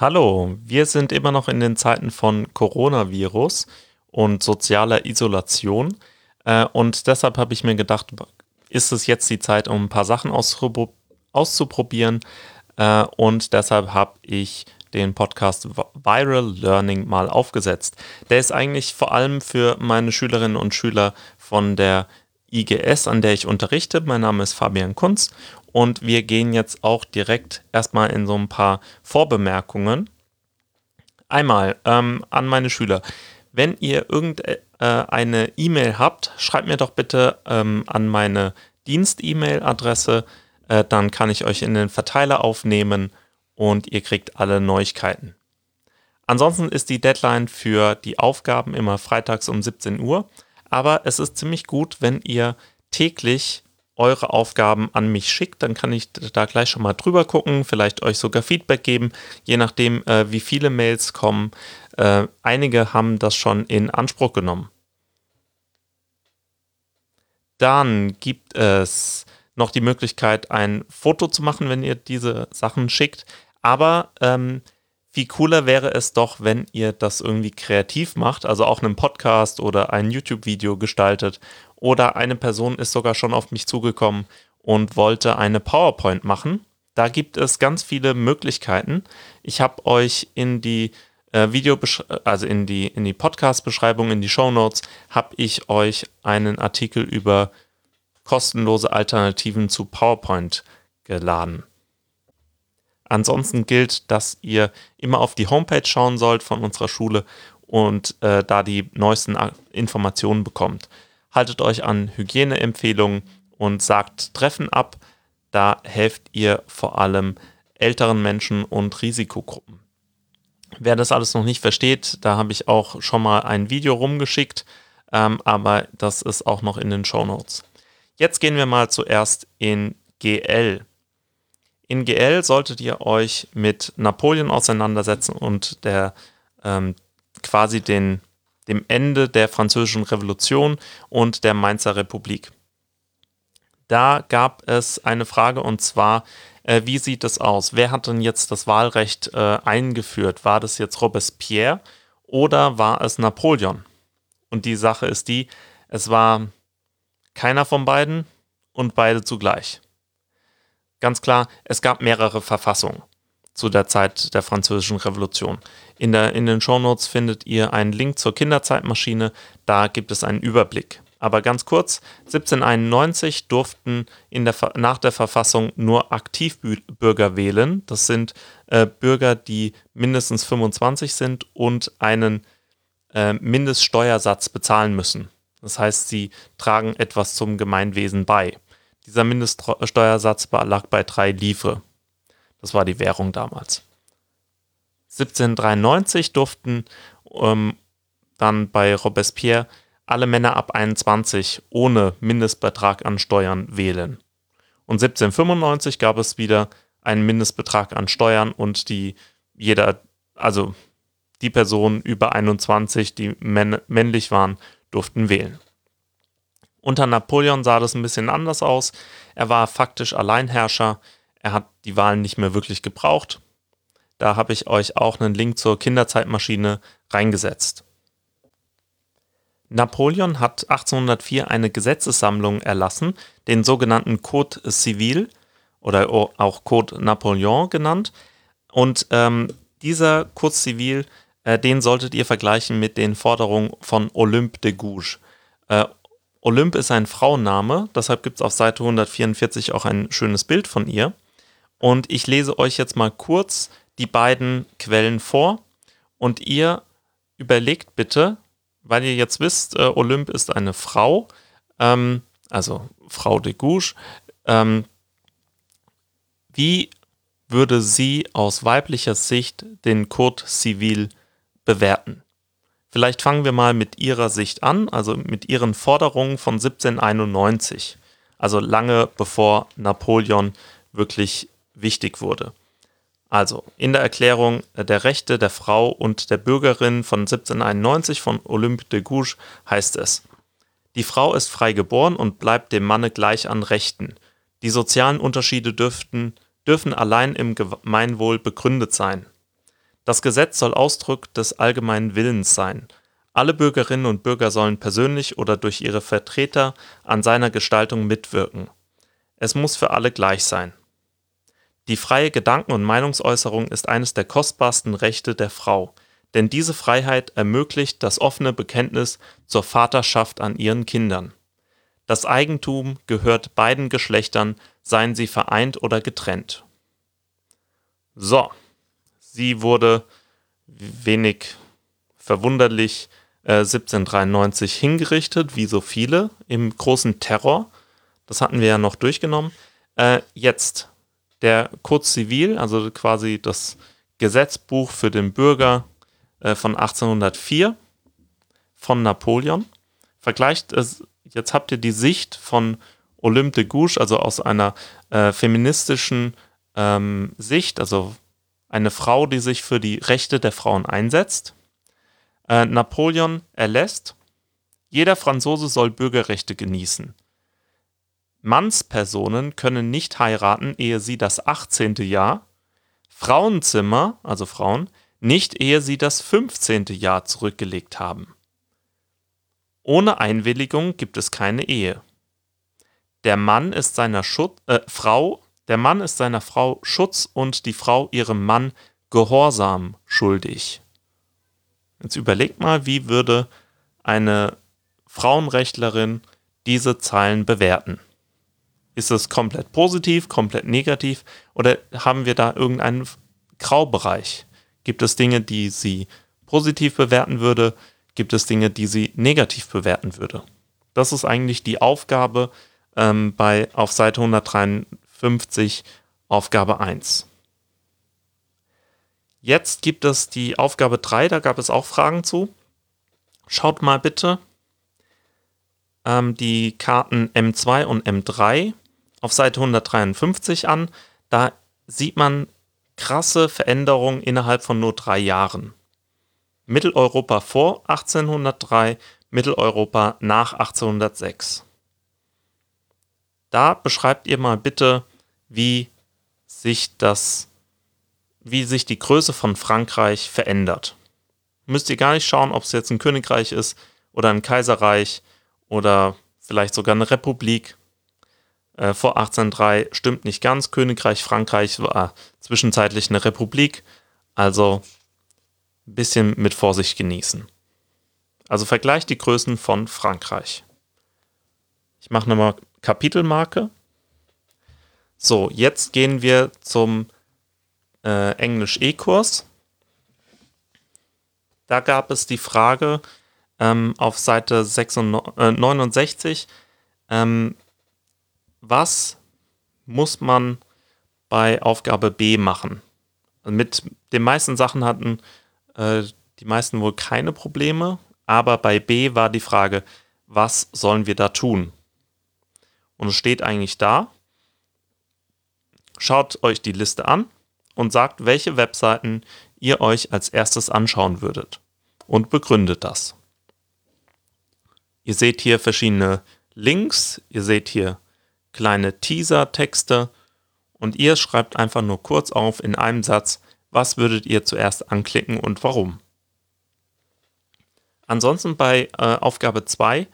Hallo, wir sind immer noch in den Zeiten von Coronavirus und sozialer Isolation. Äh, und deshalb habe ich mir gedacht, ist es jetzt die Zeit, um ein paar Sachen auszuprobieren. Äh, und deshalb habe ich den Podcast Viral Learning mal aufgesetzt. Der ist eigentlich vor allem für meine Schülerinnen und Schüler von der IGS, an der ich unterrichte. Mein Name ist Fabian Kunz und wir gehen jetzt auch direkt erstmal in so ein paar Vorbemerkungen. Einmal ähm, an meine Schüler. Wenn ihr irgendeine äh, E-Mail habt, schreibt mir doch bitte ähm, an meine Dienst-E-Mail-Adresse. Äh, dann kann ich euch in den Verteiler aufnehmen und ihr kriegt alle Neuigkeiten. Ansonsten ist die Deadline für die Aufgaben immer freitags um 17 Uhr. Aber es ist ziemlich gut, wenn ihr täglich eure Aufgaben an mich schickt, dann kann ich da gleich schon mal drüber gucken, vielleicht euch sogar Feedback geben, je nachdem, äh, wie viele Mails kommen. Äh, einige haben das schon in Anspruch genommen. Dann gibt es noch die Möglichkeit, ein Foto zu machen, wenn ihr diese Sachen schickt. Aber ähm, viel cooler wäre es doch, wenn ihr das irgendwie kreativ macht, also auch einen Podcast oder ein YouTube-Video gestaltet oder eine Person ist sogar schon auf mich zugekommen und wollte eine PowerPoint machen. Da gibt es ganz viele Möglichkeiten. Ich habe euch in die äh, Video, also in die, in die Podcast-Beschreibung, in die Show Notes, habe ich euch einen Artikel über kostenlose Alternativen zu PowerPoint geladen. Ansonsten gilt, dass ihr immer auf die Homepage schauen sollt von unserer Schule und äh, da die neuesten Informationen bekommt haltet euch an Hygieneempfehlungen und sagt Treffen ab. Da helft ihr vor allem älteren Menschen und Risikogruppen. Wer das alles noch nicht versteht, da habe ich auch schon mal ein Video rumgeschickt, ähm, aber das ist auch noch in den Show Notes. Jetzt gehen wir mal zuerst in GL. In GL solltet ihr euch mit Napoleon auseinandersetzen und der ähm, quasi den dem Ende der Französischen Revolution und der Mainzer Republik. Da gab es eine Frage und zwar, äh, wie sieht es aus? Wer hat denn jetzt das Wahlrecht äh, eingeführt? War das jetzt Robespierre oder war es Napoleon? Und die Sache ist die, es war keiner von beiden und beide zugleich. Ganz klar, es gab mehrere Verfassungen zu der Zeit der Französischen Revolution. In, der, in den Shownotes findet ihr einen Link zur Kinderzeitmaschine, da gibt es einen Überblick. Aber ganz kurz, 1791 durften der, nach der Verfassung nur Aktivbürger wählen. Das sind äh, Bürger, die mindestens 25 sind und einen äh, Mindeststeuersatz bezahlen müssen. Das heißt, sie tragen etwas zum Gemeinwesen bei. Dieser Mindeststeuersatz lag bei drei Livre. Das war die Währung damals. 1793 durften ähm, dann bei Robespierre alle Männer ab 21 ohne Mindestbetrag an Steuern wählen. Und 1795 gab es wieder einen Mindestbetrag an Steuern und die jeder, also die Personen über 21, die männlich waren, durften wählen. Unter Napoleon sah das ein bisschen anders aus. Er war faktisch Alleinherrscher. Er hat die Wahlen nicht mehr wirklich gebraucht. Da habe ich euch auch einen Link zur Kinderzeitmaschine reingesetzt. Napoleon hat 1804 eine Gesetzessammlung erlassen, den sogenannten Code Civil oder auch Code Napoleon genannt. Und ähm, dieser Code Civil, äh, den solltet ihr vergleichen mit den Forderungen von Olympe de Gouges. Äh, Olympe ist ein Frauenname, deshalb gibt es auf Seite 144 auch ein schönes Bild von ihr. Und ich lese euch jetzt mal kurz die beiden Quellen vor und ihr überlegt bitte, weil ihr jetzt wisst, äh, Olymp ist eine Frau, ähm, also Frau de Gouges, ähm, wie würde sie aus weiblicher Sicht den Code Civil bewerten? Vielleicht fangen wir mal mit ihrer Sicht an, also mit ihren Forderungen von 1791, also lange bevor Napoleon wirklich wichtig wurde. Also in der Erklärung der Rechte der Frau und der Bürgerin von 1791 von Olympe de Gouges heißt es, die Frau ist frei geboren und bleibt dem Manne gleich an Rechten. Die sozialen Unterschiede dürften, dürfen allein im Gemeinwohl begründet sein. Das Gesetz soll Ausdruck des allgemeinen Willens sein. Alle Bürgerinnen und Bürger sollen persönlich oder durch ihre Vertreter an seiner Gestaltung mitwirken. Es muss für alle gleich sein. Die freie Gedanken- und Meinungsäußerung ist eines der kostbarsten Rechte der Frau, denn diese Freiheit ermöglicht das offene Bekenntnis zur Vaterschaft an ihren Kindern. Das Eigentum gehört beiden Geschlechtern, seien sie vereint oder getrennt. So, sie wurde wenig verwunderlich äh, 1793 hingerichtet, wie so viele, im großen Terror. Das hatten wir ja noch durchgenommen. Äh, jetzt der Kurz Zivil, also quasi das Gesetzbuch für den Bürger äh, von 1804 von Napoleon. Vergleicht es, jetzt habt ihr die Sicht von Olympe de Gouges, also aus einer äh, feministischen ähm, Sicht, also eine Frau, die sich für die Rechte der Frauen einsetzt. Äh, Napoleon erlässt, jeder Franzose soll Bürgerrechte genießen. Mannspersonen können nicht heiraten, ehe sie das 18. Jahr, Frauenzimmer, also Frauen, nicht ehe sie das 15. Jahr zurückgelegt haben. Ohne Einwilligung gibt es keine Ehe. Der Mann ist seiner Schutz, äh, Frau, der Mann ist seiner Frau Schutz und die Frau ihrem Mann Gehorsam schuldig. Jetzt überlegt mal, wie würde eine Frauenrechtlerin diese Zeilen bewerten? Ist es komplett positiv, komplett negativ oder haben wir da irgendeinen Graubereich? Gibt es Dinge, die sie positiv bewerten würde? Gibt es Dinge, die sie negativ bewerten würde? Das ist eigentlich die Aufgabe ähm, bei auf Seite 153, Aufgabe 1. Jetzt gibt es die Aufgabe 3, da gab es auch Fragen zu. Schaut mal bitte ähm, die Karten M2 und M3 auf Seite 153 an. Da sieht man krasse Veränderungen innerhalb von nur drei Jahren. Mitteleuropa vor 1803, Mitteleuropa nach 1806. Da beschreibt ihr mal bitte, wie sich das, wie sich die Größe von Frankreich verändert. Müsst ihr gar nicht schauen, ob es jetzt ein Königreich ist oder ein Kaiserreich oder vielleicht sogar eine Republik. Äh, vor 1803 stimmt nicht ganz. Königreich Frankreich war zwischenzeitlich eine Republik. Also ein bisschen mit Vorsicht genießen. Also vergleicht die Größen von Frankreich. Ich mache nochmal Kapitelmarke. So, jetzt gehen wir zum äh, Englisch-E-Kurs. Da gab es die Frage ähm, auf Seite 66, äh, 69, ähm, was muss man bei Aufgabe B machen? Mit den meisten Sachen hatten äh, die meisten wohl keine Probleme, aber bei B war die Frage, was sollen wir da tun? Und es steht eigentlich da, schaut euch die Liste an und sagt, welche Webseiten ihr euch als erstes anschauen würdet und begründet das. Ihr seht hier verschiedene Links, ihr seht hier kleine Teaser-Texte und ihr schreibt einfach nur kurz auf in einem Satz, was würdet ihr zuerst anklicken und warum. Ansonsten bei äh, Aufgabe 2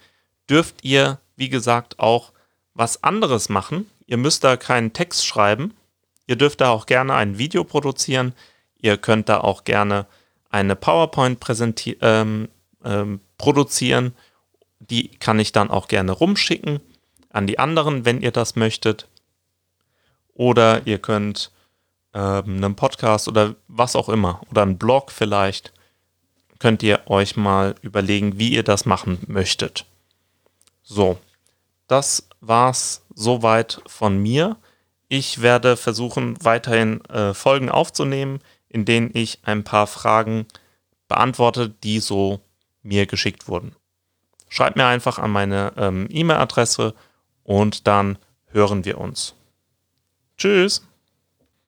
dürft ihr, wie gesagt, auch was anderes machen. Ihr müsst da keinen Text schreiben. Ihr dürft da auch gerne ein Video produzieren. Ihr könnt da auch gerne eine PowerPoint ähm, ähm, produzieren. Die kann ich dann auch gerne rumschicken an die anderen, wenn ihr das möchtet. Oder ihr könnt ähm, einen Podcast oder was auch immer oder einen Blog vielleicht, könnt ihr euch mal überlegen, wie ihr das machen möchtet. So, das war's soweit von mir. Ich werde versuchen, weiterhin äh, Folgen aufzunehmen, in denen ich ein paar Fragen beantworte, die so mir geschickt wurden. Schreibt mir einfach an meine ähm, E-Mail-Adresse und dann hören wir uns. Tschüss.